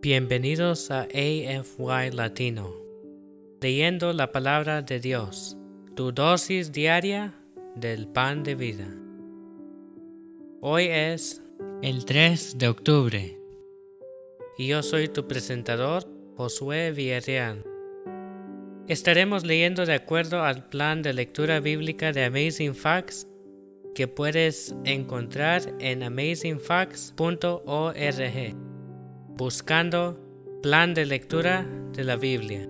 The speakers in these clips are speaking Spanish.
Bienvenidos a AFY Latino, leyendo la palabra de Dios, tu dosis diaria del pan de vida. Hoy es el 3 de octubre y yo soy tu presentador, Josué Villarreal. Estaremos leyendo de acuerdo al plan de lectura bíblica de Amazing Facts que puedes encontrar en amazingfacts.org buscando plan de lectura de la Biblia.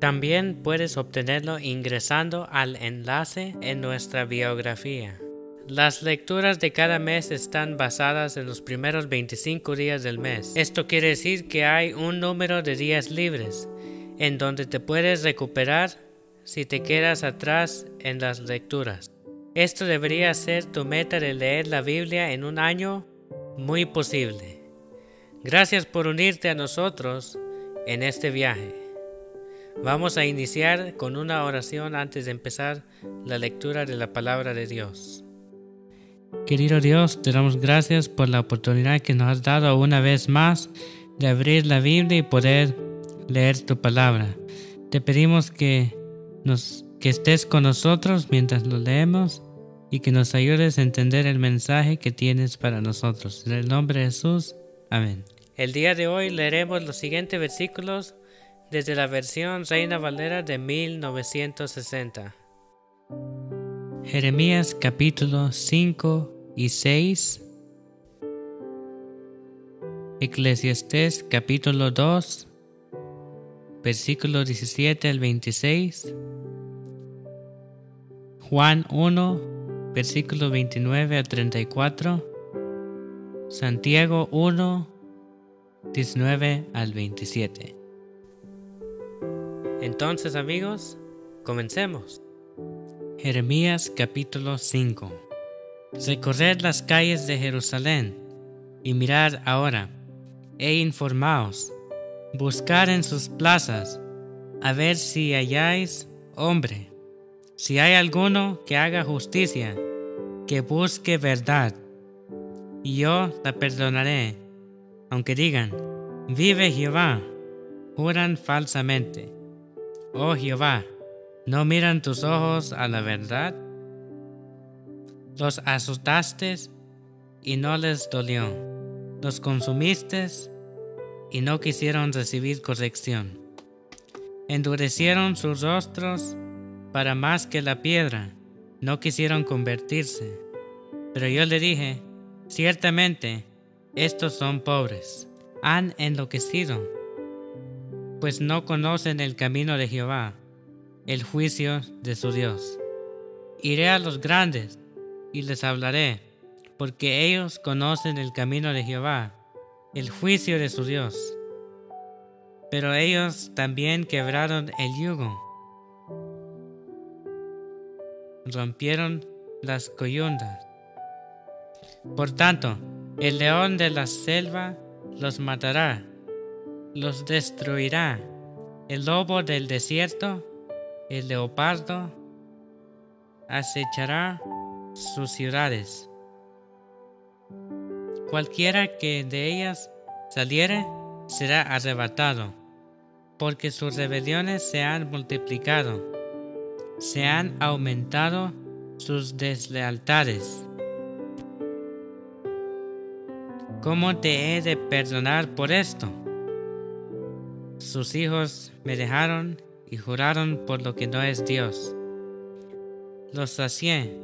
También puedes obtenerlo ingresando al enlace en nuestra biografía. Las lecturas de cada mes están basadas en los primeros 25 días del mes. Esto quiere decir que hay un número de días libres en donde te puedes recuperar si te quedas atrás en las lecturas. Esto debería ser tu meta de leer la Biblia en un año muy posible. Gracias por unirte a nosotros en este viaje. Vamos a iniciar con una oración antes de empezar la lectura de la palabra de Dios. Querido Dios, te damos gracias por la oportunidad que nos has dado una vez más de abrir la Biblia y poder leer tu palabra. Te pedimos que, nos, que estés con nosotros mientras lo leemos y que nos ayudes a entender el mensaje que tienes para nosotros. En el nombre de Jesús. Amén. El día de hoy leeremos los siguientes versículos desde la versión Reina Valera de 1960. Jeremías capítulo 5 y 6. Eclesiastés capítulo 2, versículo 17 al 26. Juan 1, versículo 29 al 34. Santiago 1, 19 al 27. Entonces amigos, comencemos. Jeremías capítulo 5. Recorred las calles de Jerusalén y mirad ahora, e informaos, buscar en sus plazas, a ver si halláis hombre, si hay alguno que haga justicia, que busque verdad, y yo la perdonaré aunque digan, vive Jehová, juran falsamente. Oh Jehová, ¿no miran tus ojos a la verdad? Los asustaste y no les dolió. Los consumiste y no quisieron recibir corrección. Endurecieron sus rostros para más que la piedra, no quisieron convertirse. Pero yo le dije, ciertamente, estos son pobres, han enloquecido, pues no conocen el camino de Jehová, el juicio de su Dios. Iré a los grandes y les hablaré, porque ellos conocen el camino de Jehová, el juicio de su Dios. Pero ellos también quebraron el yugo, rompieron las coyundas. Por tanto, el león de la selva los matará, los destruirá. El lobo del desierto, el leopardo, acechará sus ciudades. Cualquiera que de ellas saliere será arrebatado, porque sus rebeliones se han multiplicado, se han aumentado sus deslealtades. ¿Cómo te he de perdonar por esto? Sus hijos me dejaron y juraron por lo que no es Dios. Los sacié,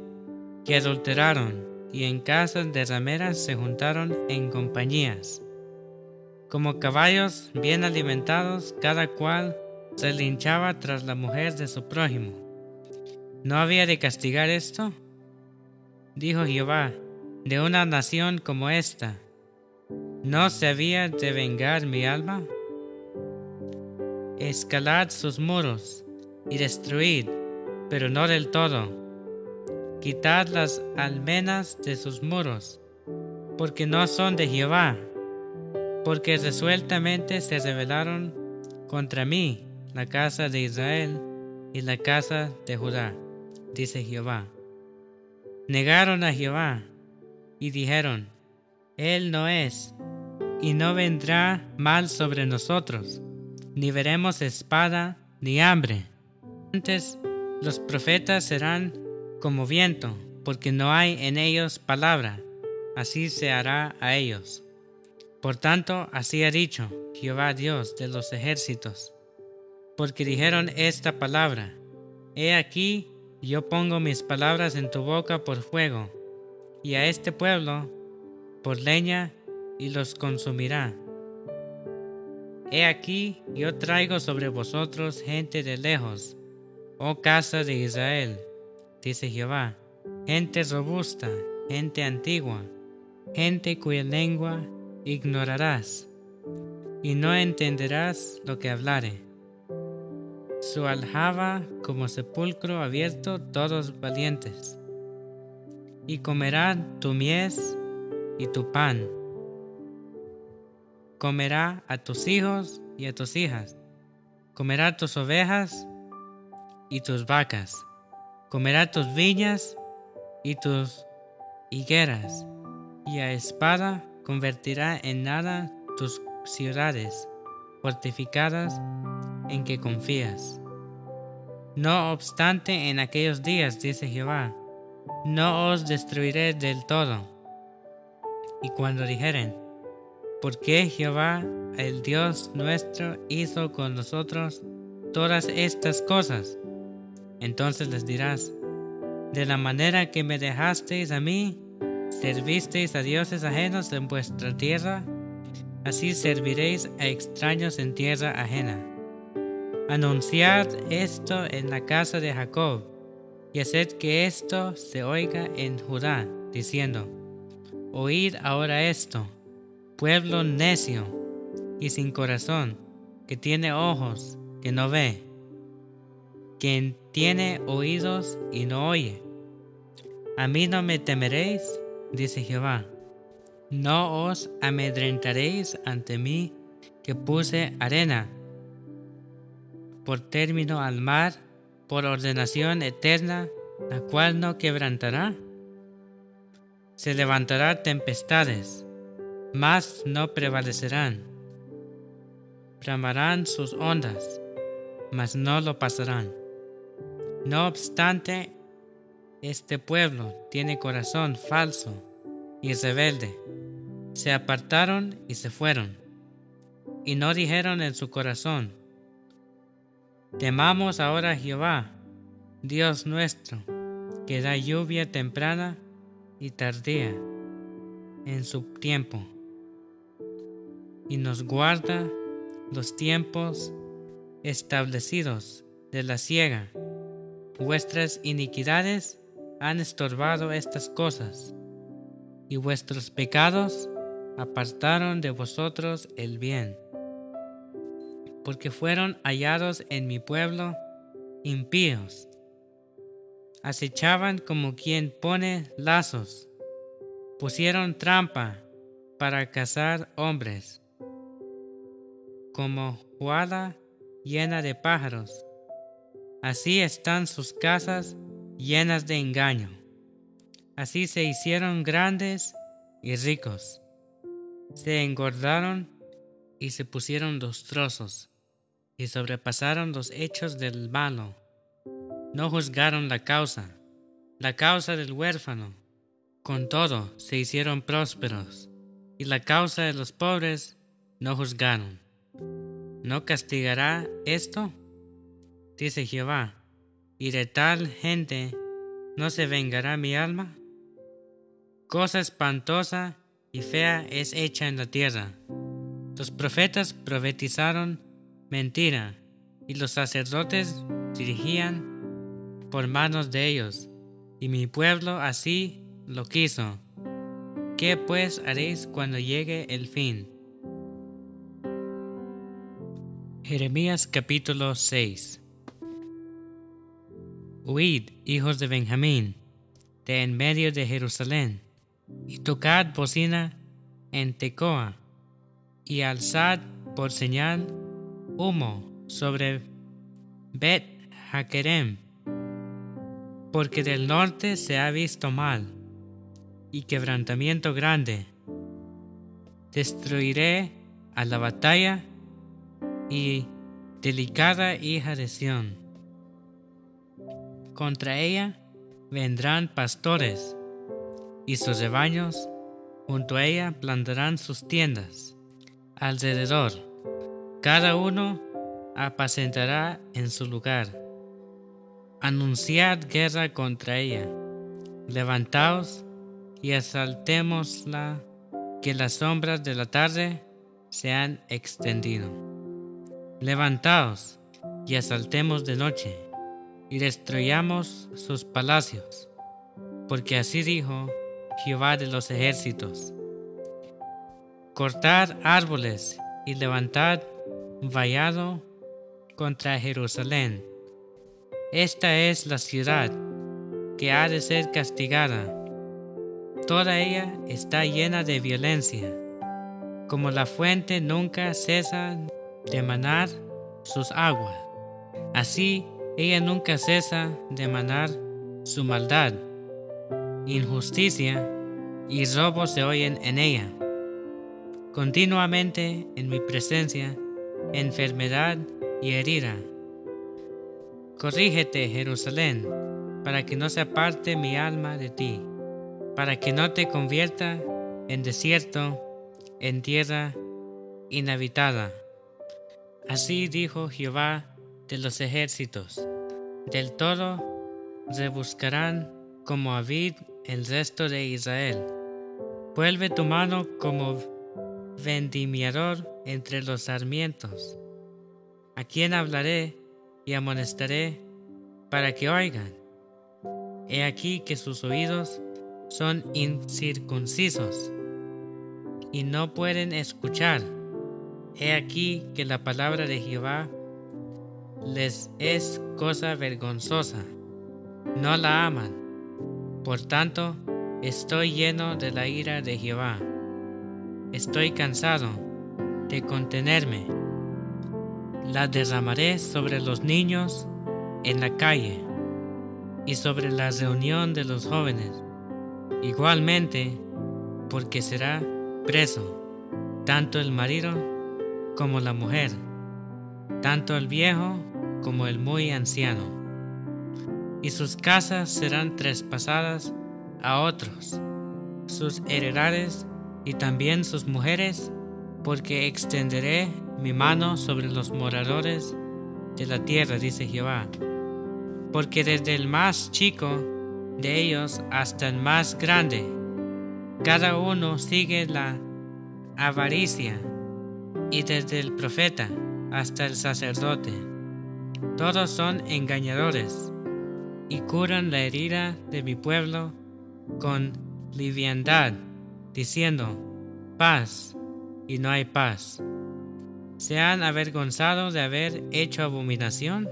que adulteraron, y en casas de rameras se juntaron en compañías. Como caballos bien alimentados, cada cual se linchaba tras la mujer de su prójimo. ¿No había de castigar esto? Dijo Jehová, de una nación como esta ¿No se había de vengar mi alma? Escalad sus muros y destruid, pero no del todo. Quitad las almenas de sus muros, porque no son de Jehová, porque resueltamente se rebelaron contra mí la casa de Israel y la casa de Judá, dice Jehová. Negaron a Jehová y dijeron, Él no es, y no vendrá mal sobre nosotros, ni veremos espada ni hambre. Antes los profetas serán como viento, porque no hay en ellos palabra, así se hará a ellos. Por tanto, así ha dicho Jehová Dios de los ejércitos, porque dijeron esta palabra, He aquí, yo pongo mis palabras en tu boca por fuego, y a este pueblo por leña, y los consumirá. He aquí, yo traigo sobre vosotros gente de lejos, oh casa de Israel, dice Jehová, gente robusta, gente antigua, gente cuya lengua ignorarás, y no entenderás lo que hablare. Su aljaba como sepulcro abierto todos valientes, y comerán tu mies y tu pan. Comerá a tus hijos y a tus hijas, comerá tus ovejas y tus vacas, comerá tus viñas y tus higueras, y a espada convertirá en nada tus ciudades fortificadas en que confías. No obstante, en aquellos días, dice Jehová, no os destruiré del todo. Y cuando dijeren, ¿por qué Jehová, el Dios nuestro, hizo con nosotros todas estas cosas? Entonces les dirás, de la manera que me dejasteis a mí, ¿Servisteis a dioses ajenos en vuestra tierra? Así serviréis a extraños en tierra ajena. Anunciad esto en la casa de Jacob, y haced que esto se oiga en Judá, diciendo, Oíd ahora esto, pueblo necio y sin corazón, que tiene ojos, que no ve, quien tiene oídos y no oye. A mí no me temeréis, dice Jehová, no os amedrentaréis ante mí que puse arena por término al mar, por ordenación eterna, la cual no quebrantará. Se levantará tempestades, mas no prevalecerán. Bramarán sus ondas, mas no lo pasarán. No obstante, este pueblo tiene corazón falso y rebelde. Se apartaron y se fueron, y no dijeron en su corazón, Temamos ahora a Jehová, Dios nuestro, que da lluvia temprana y tardía en su tiempo, y nos guarda los tiempos establecidos de la ciega. Vuestras iniquidades han estorbado estas cosas, y vuestros pecados apartaron de vosotros el bien, porque fueron hallados en mi pueblo impíos. Acechaban como quien pone lazos, pusieron trampa para cazar hombres, como juada llena de pájaros. Así están sus casas llenas de engaño. Así se hicieron grandes y ricos. Se engordaron y se pusieron los trozos y sobrepasaron los hechos del malo. No juzgaron la causa, la causa del huérfano. Con todo se hicieron prósperos y la causa de los pobres no juzgaron. ¿No castigará esto? Dice Jehová y de tal gente no se vengará mi alma? Cosa espantosa y fea es hecha en la tierra. Los profetas profetizaron mentira y los sacerdotes dirigían por manos de ellos, y mi pueblo así lo quiso. ¿Qué pues haréis cuando llegue el fin? Jeremías capítulo 6 Huid, hijos de Benjamín, de en medio de Jerusalén, y tocad bocina en Tecoa, y alzad por señal humo sobre Bet Hakerem, porque del norte se ha visto mal, y quebrantamiento grande. destruiré a la batalla y delicada hija de Sión. Contra ella vendrán pastores y sus rebaños junto a ella plantarán sus tiendas alrededor. Cada uno apacentará en su lugar. Anunciad guerra contra ella. Levantaos y asaltémosla, que las sombras de la tarde se han extendido. Levantaos y asaltemos de noche y destruyamos sus palacios, porque así dijo Jehová de los ejércitos. Cortad árboles y levantad vallado contra Jerusalén. Esta es la ciudad que ha de ser castigada. Toda ella está llena de violencia, como la fuente nunca cesa de manar sus aguas. Así ella nunca cesa de manar su maldad. Injusticia y robo se oyen en ella. Continuamente en mi presencia, enfermedad y herida. Corrígete, Jerusalén, para que no se aparte mi alma de ti, para que no te convierta en desierto, en tierra inhabitada. Así dijo Jehová de los ejércitos. Del todo rebuscarán como a el resto de Israel. Vuelve tu mano como vendimiador entre los sarmientos. ¿A quién hablaré y amonestaré para que oigan? He aquí que sus oídos son incircuncisos y no pueden escuchar. He aquí que la palabra de Jehová les es cosa vergonzosa. No la aman. Por tanto, estoy lleno de la ira de Jehová. Estoy cansado de contenerme. La derramaré sobre los niños en la calle y sobre la reunión de los jóvenes. Igualmente, porque será preso tanto el marido como la mujer, tanto el viejo como el muy anciano, y sus casas serán traspasadas a otros, sus heredades y también sus mujeres, porque extenderé mi mano sobre los moradores de la tierra, dice Jehová. Porque desde el más chico de ellos hasta el más grande, cada uno sigue la avaricia, y desde el profeta hasta el sacerdote, todos son engañadores y curan la herida de mi pueblo con liviandad, diciendo, paz, y no hay paz. ¿Se han avergonzado de haber hecho abominación?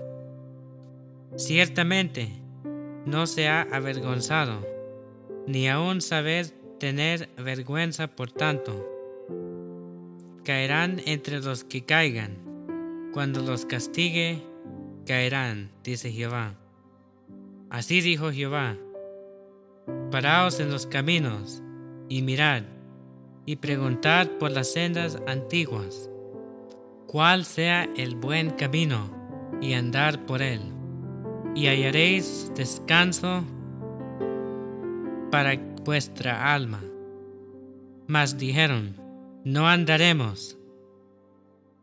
Ciertamente, no se ha avergonzado, ni aun saber tener vergüenza por tanto. Caerán entre los que caigan, cuando los castigue caerán, dice Jehová. Así dijo Jehová, paraos en los caminos y mirad, y preguntad por las sendas antiguas, cuál sea el buen camino, y andar por él, y hallaréis descanso para vuestra alma. Mas dijeron, no andaremos.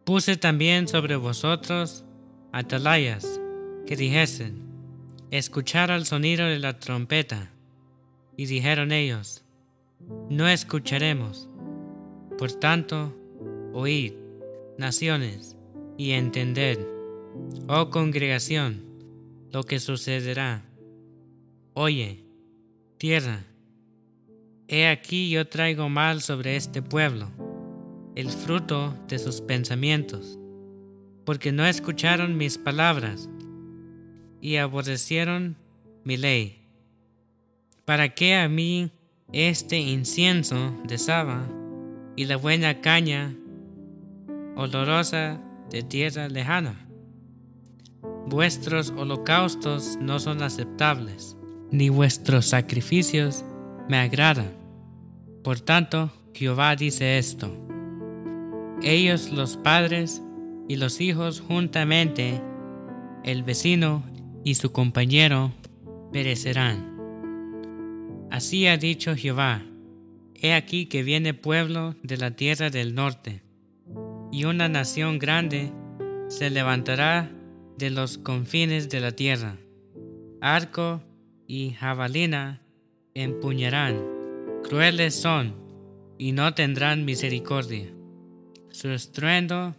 Puse también sobre vosotros atalayas que dijesen, escuchar al sonido de la trompeta. Y dijeron ellos, no escucharemos. Por tanto, oíd, naciones, y entended, oh congregación, lo que sucederá. Oye, tierra, he aquí yo traigo mal sobre este pueblo, el fruto de sus pensamientos porque no escucharon mis palabras y aborrecieron mi ley. ¿Para qué a mí este incienso de saba y la buena caña olorosa de tierra lejana? Vuestros holocaustos no son aceptables, ni vuestros sacrificios me agradan. Por tanto, Jehová dice esto. Ellos los padres y los hijos juntamente, el vecino y su compañero, perecerán. Así ha dicho Jehová, he aquí que viene pueblo de la tierra del norte, y una nación grande se levantará de los confines de la tierra. Arco y jabalina empuñarán, crueles son, y no tendrán misericordia. Su estruendo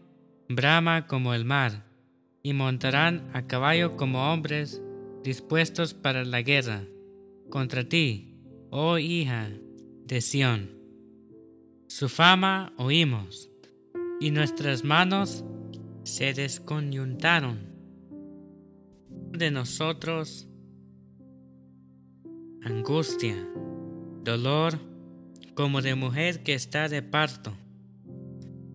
brama como el mar, y montarán a caballo como hombres dispuestos para la guerra, contra ti, oh hija de Sión. Su fama oímos, y nuestras manos se desconyuntaron. De nosotros angustia, dolor, como de mujer que está de parto.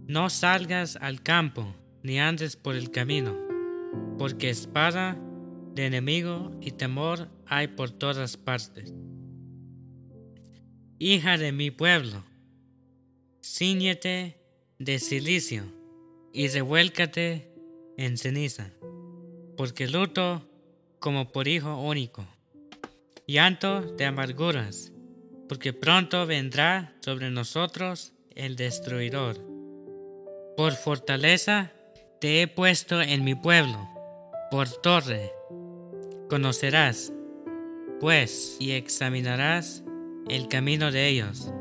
No salgas al campo, ni andes por el camino, porque espada de enemigo y temor hay por todas partes. Hija de mi pueblo, ciñete de silicio y revuélcate en ceniza, porque luto como por hijo único, llanto de amarguras, porque pronto vendrá sobre nosotros el destruidor. Por fortaleza te he puesto en mi pueblo, por torre. Conocerás, pues, y examinarás el camino de ellos.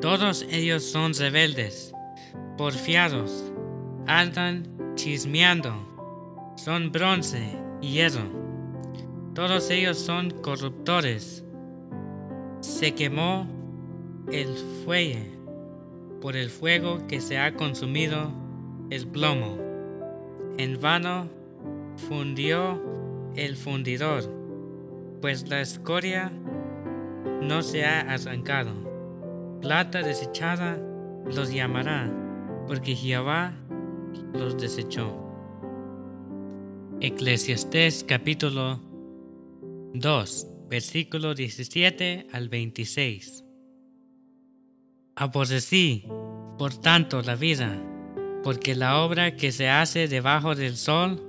Todos ellos son rebeldes, porfiados, andan chismeando, son bronce y hierro. Todos ellos son corruptores. Se quemó el fuelle por el fuego que se ha consumido el plomo. En vano fundió el fundidor, pues la escoria no se ha arrancado. Plata desechada los llamará, porque Jehová los desechó. Eclesiastés capítulo 2, versículo 17 al 26. Aborrecí, por tanto, la vida, porque la obra que se hace debajo del sol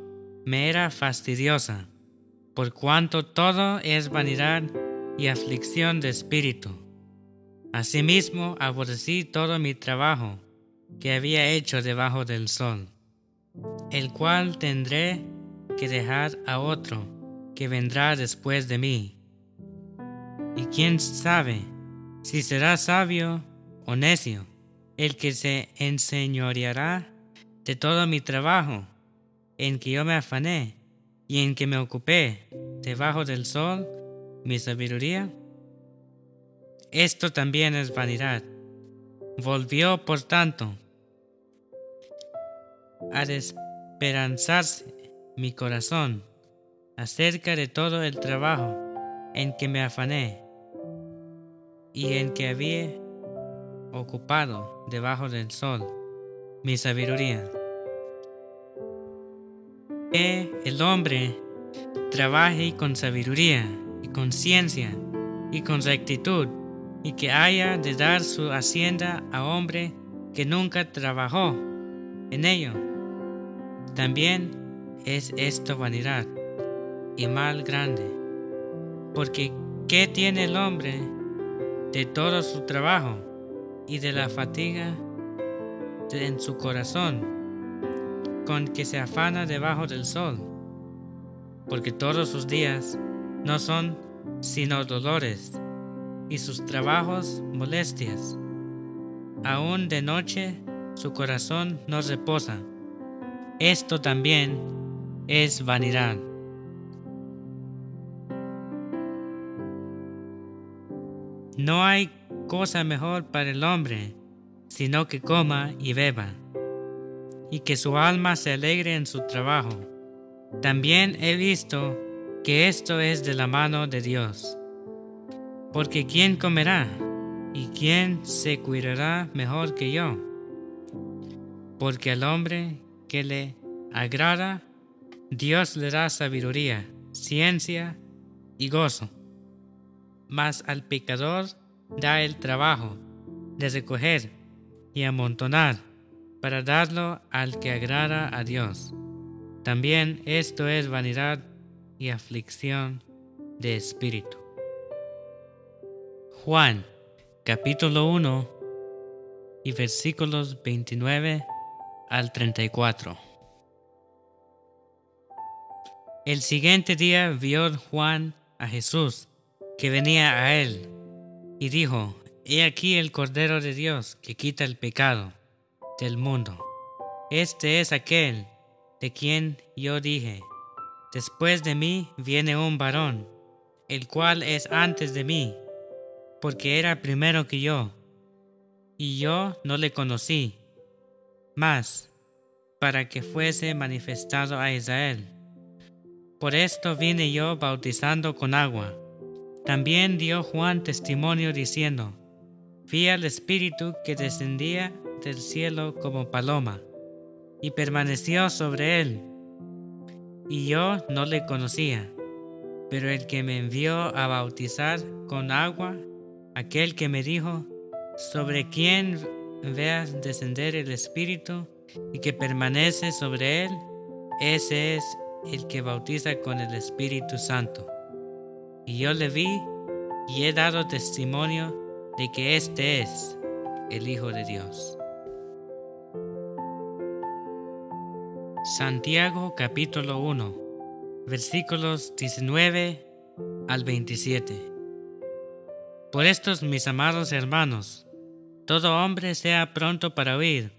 me era fastidiosa, por cuanto todo es vanidad y aflicción de espíritu. Asimismo, aborrecí todo mi trabajo que había hecho debajo del sol, el cual tendré que dejar a otro que vendrá después de mí. Y quién sabe si será sabio o necio el que se enseñoreará de todo mi trabajo en que yo me afané y en que me ocupé debajo del sol mi sabiduría? Esto también es vanidad. Volvió, por tanto, a desesperanzarse mi corazón acerca de todo el trabajo en que me afané y en que había ocupado debajo del sol mi sabiduría que el hombre trabaje con sabiduría y con ciencia y con rectitud y que haya de dar su hacienda a hombre que nunca trabajó en ello. También es esto vanidad y mal grande, porque ¿qué tiene el hombre de todo su trabajo y de la fatiga en su corazón? con que se afana debajo del sol, porque todos sus días no son sino dolores y sus trabajos molestias. Aún de noche su corazón no reposa. Esto también es vanidad. No hay cosa mejor para el hombre sino que coma y beba y que su alma se alegre en su trabajo. También he visto que esto es de la mano de Dios. Porque ¿quién comerá? ¿Y quién se cuidará mejor que yo? Porque al hombre que le agrada, Dios le da sabiduría, ciencia y gozo. Mas al pecador da el trabajo de recoger y amontonar para darlo al que agrada a Dios. También esto es vanidad y aflicción de espíritu. Juan capítulo 1 y versículos 29 al 34. El siguiente día vio Juan a Jesús que venía a él y dijo, He aquí el Cordero de Dios que quita el pecado del mundo. Este es aquel de quien yo dije, después de mí viene un varón, el cual es antes de mí, porque era primero que yo, y yo no le conocí, mas para que fuese manifestado a Israel. Por esto vine yo bautizando con agua. También dio Juan testimonio diciendo, Vi al Espíritu que descendía del cielo como paloma, y permaneció sobre él. Y yo no le conocía, pero el que me envió a bautizar con agua, aquel que me dijo, sobre quien veas descender el Espíritu y que permanece sobre él, ese es el que bautiza con el Espíritu Santo. Y yo le vi y he dado testimonio de que este es el Hijo de Dios. Santiago capítulo 1 versículos 19 al 27 Por estos mis amados hermanos, todo hombre sea pronto para oír,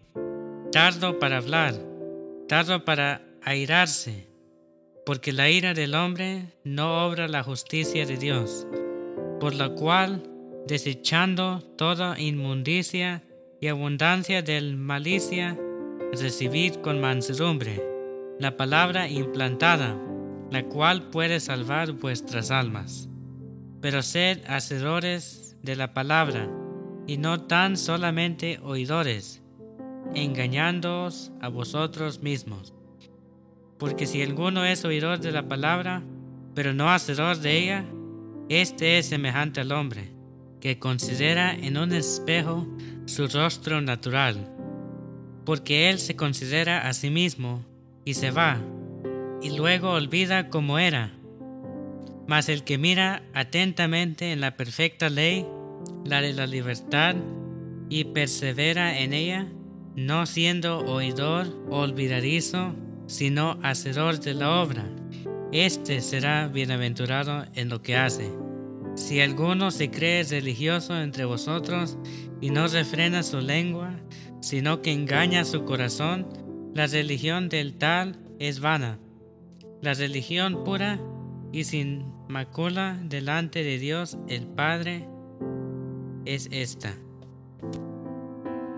tardo para hablar, tardo para airarse porque la ira del hombre no obra la justicia de Dios, por la cual, desechando toda inmundicia y abundancia del malicia, recibid con mansedumbre la palabra implantada, la cual puede salvar vuestras almas. Pero sed hacedores de la palabra, y no tan solamente oidores, engañándoos a vosotros mismos. Porque si alguno es oidor de la palabra, pero no hacedor de ella, este es semejante al hombre, que considera en un espejo su rostro natural, porque él se considera a sí mismo y se va, y luego olvida cómo era. Mas el que mira atentamente en la perfecta ley, la de la libertad, y persevera en ella, no siendo oidor olvidadizo, sino hacedor de la obra. Este será bienaventurado en lo que hace. Si alguno se cree religioso entre vosotros y no refrena su lengua, sino que engaña su corazón, la religión del tal es vana. La religión pura y sin macula delante de Dios el Padre es esta.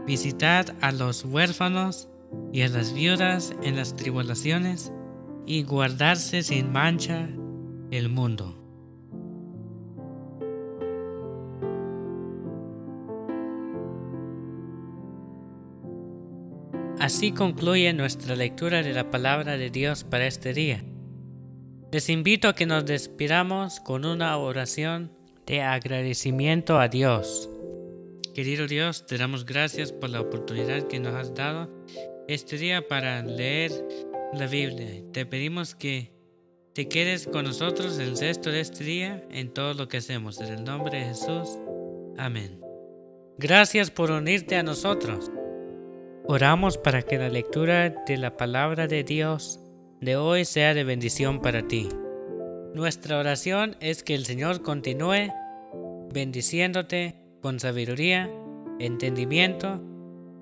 Visitad a los huérfanos y a las viudas en las tribulaciones, y guardarse sin mancha el mundo. Así concluye nuestra lectura de la palabra de Dios para este día. Les invito a que nos despidamos con una oración de agradecimiento a Dios. Querido Dios, te damos gracias por la oportunidad que nos has dado este día para leer la Biblia. Te pedimos que te quedes con nosotros el resto de este día en todo lo que hacemos. En el nombre de Jesús. Amén. Gracias por unirte a nosotros. Oramos para que la lectura de la palabra de Dios de hoy sea de bendición para ti. Nuestra oración es que el Señor continúe bendiciéndote con sabiduría, entendimiento,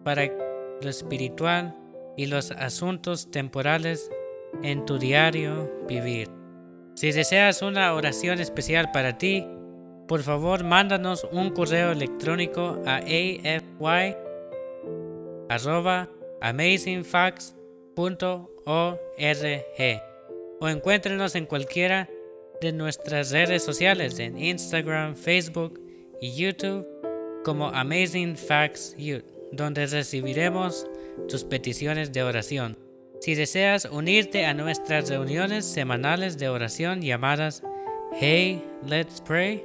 para lo espiritual y los asuntos temporales en tu diario vivir. Si deseas una oración especial para ti, por favor mándanos un correo electrónico a afy.amazingfacts.org o encuéntrenos en cualquiera de nuestras redes sociales en Instagram, Facebook y YouTube como Amazing Facts Youth donde recibiremos tus peticiones de oración. Si deseas unirte a nuestras reuniones semanales de oración llamadas Hey, Let's Pray,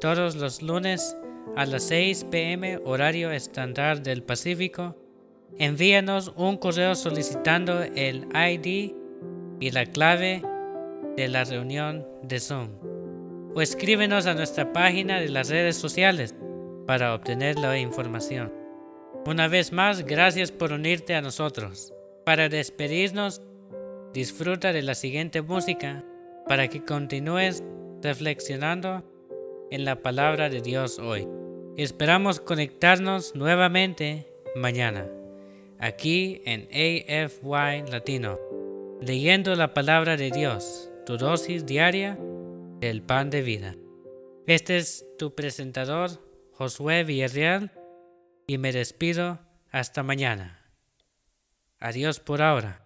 todos los lunes a las 6 pm horario estándar del Pacífico, envíanos un correo solicitando el ID y la clave de la reunión de Zoom. O escríbenos a nuestra página de las redes sociales para obtener la información. Una vez más, gracias por unirte a nosotros. Para despedirnos, disfruta de la siguiente música para que continúes reflexionando en la palabra de Dios hoy. Esperamos conectarnos nuevamente mañana, aquí en AFY Latino, leyendo la palabra de Dios, tu dosis diaria del pan de vida. Este es tu presentador, Josué Villarreal, y me despido hasta mañana. Adiós por ahora.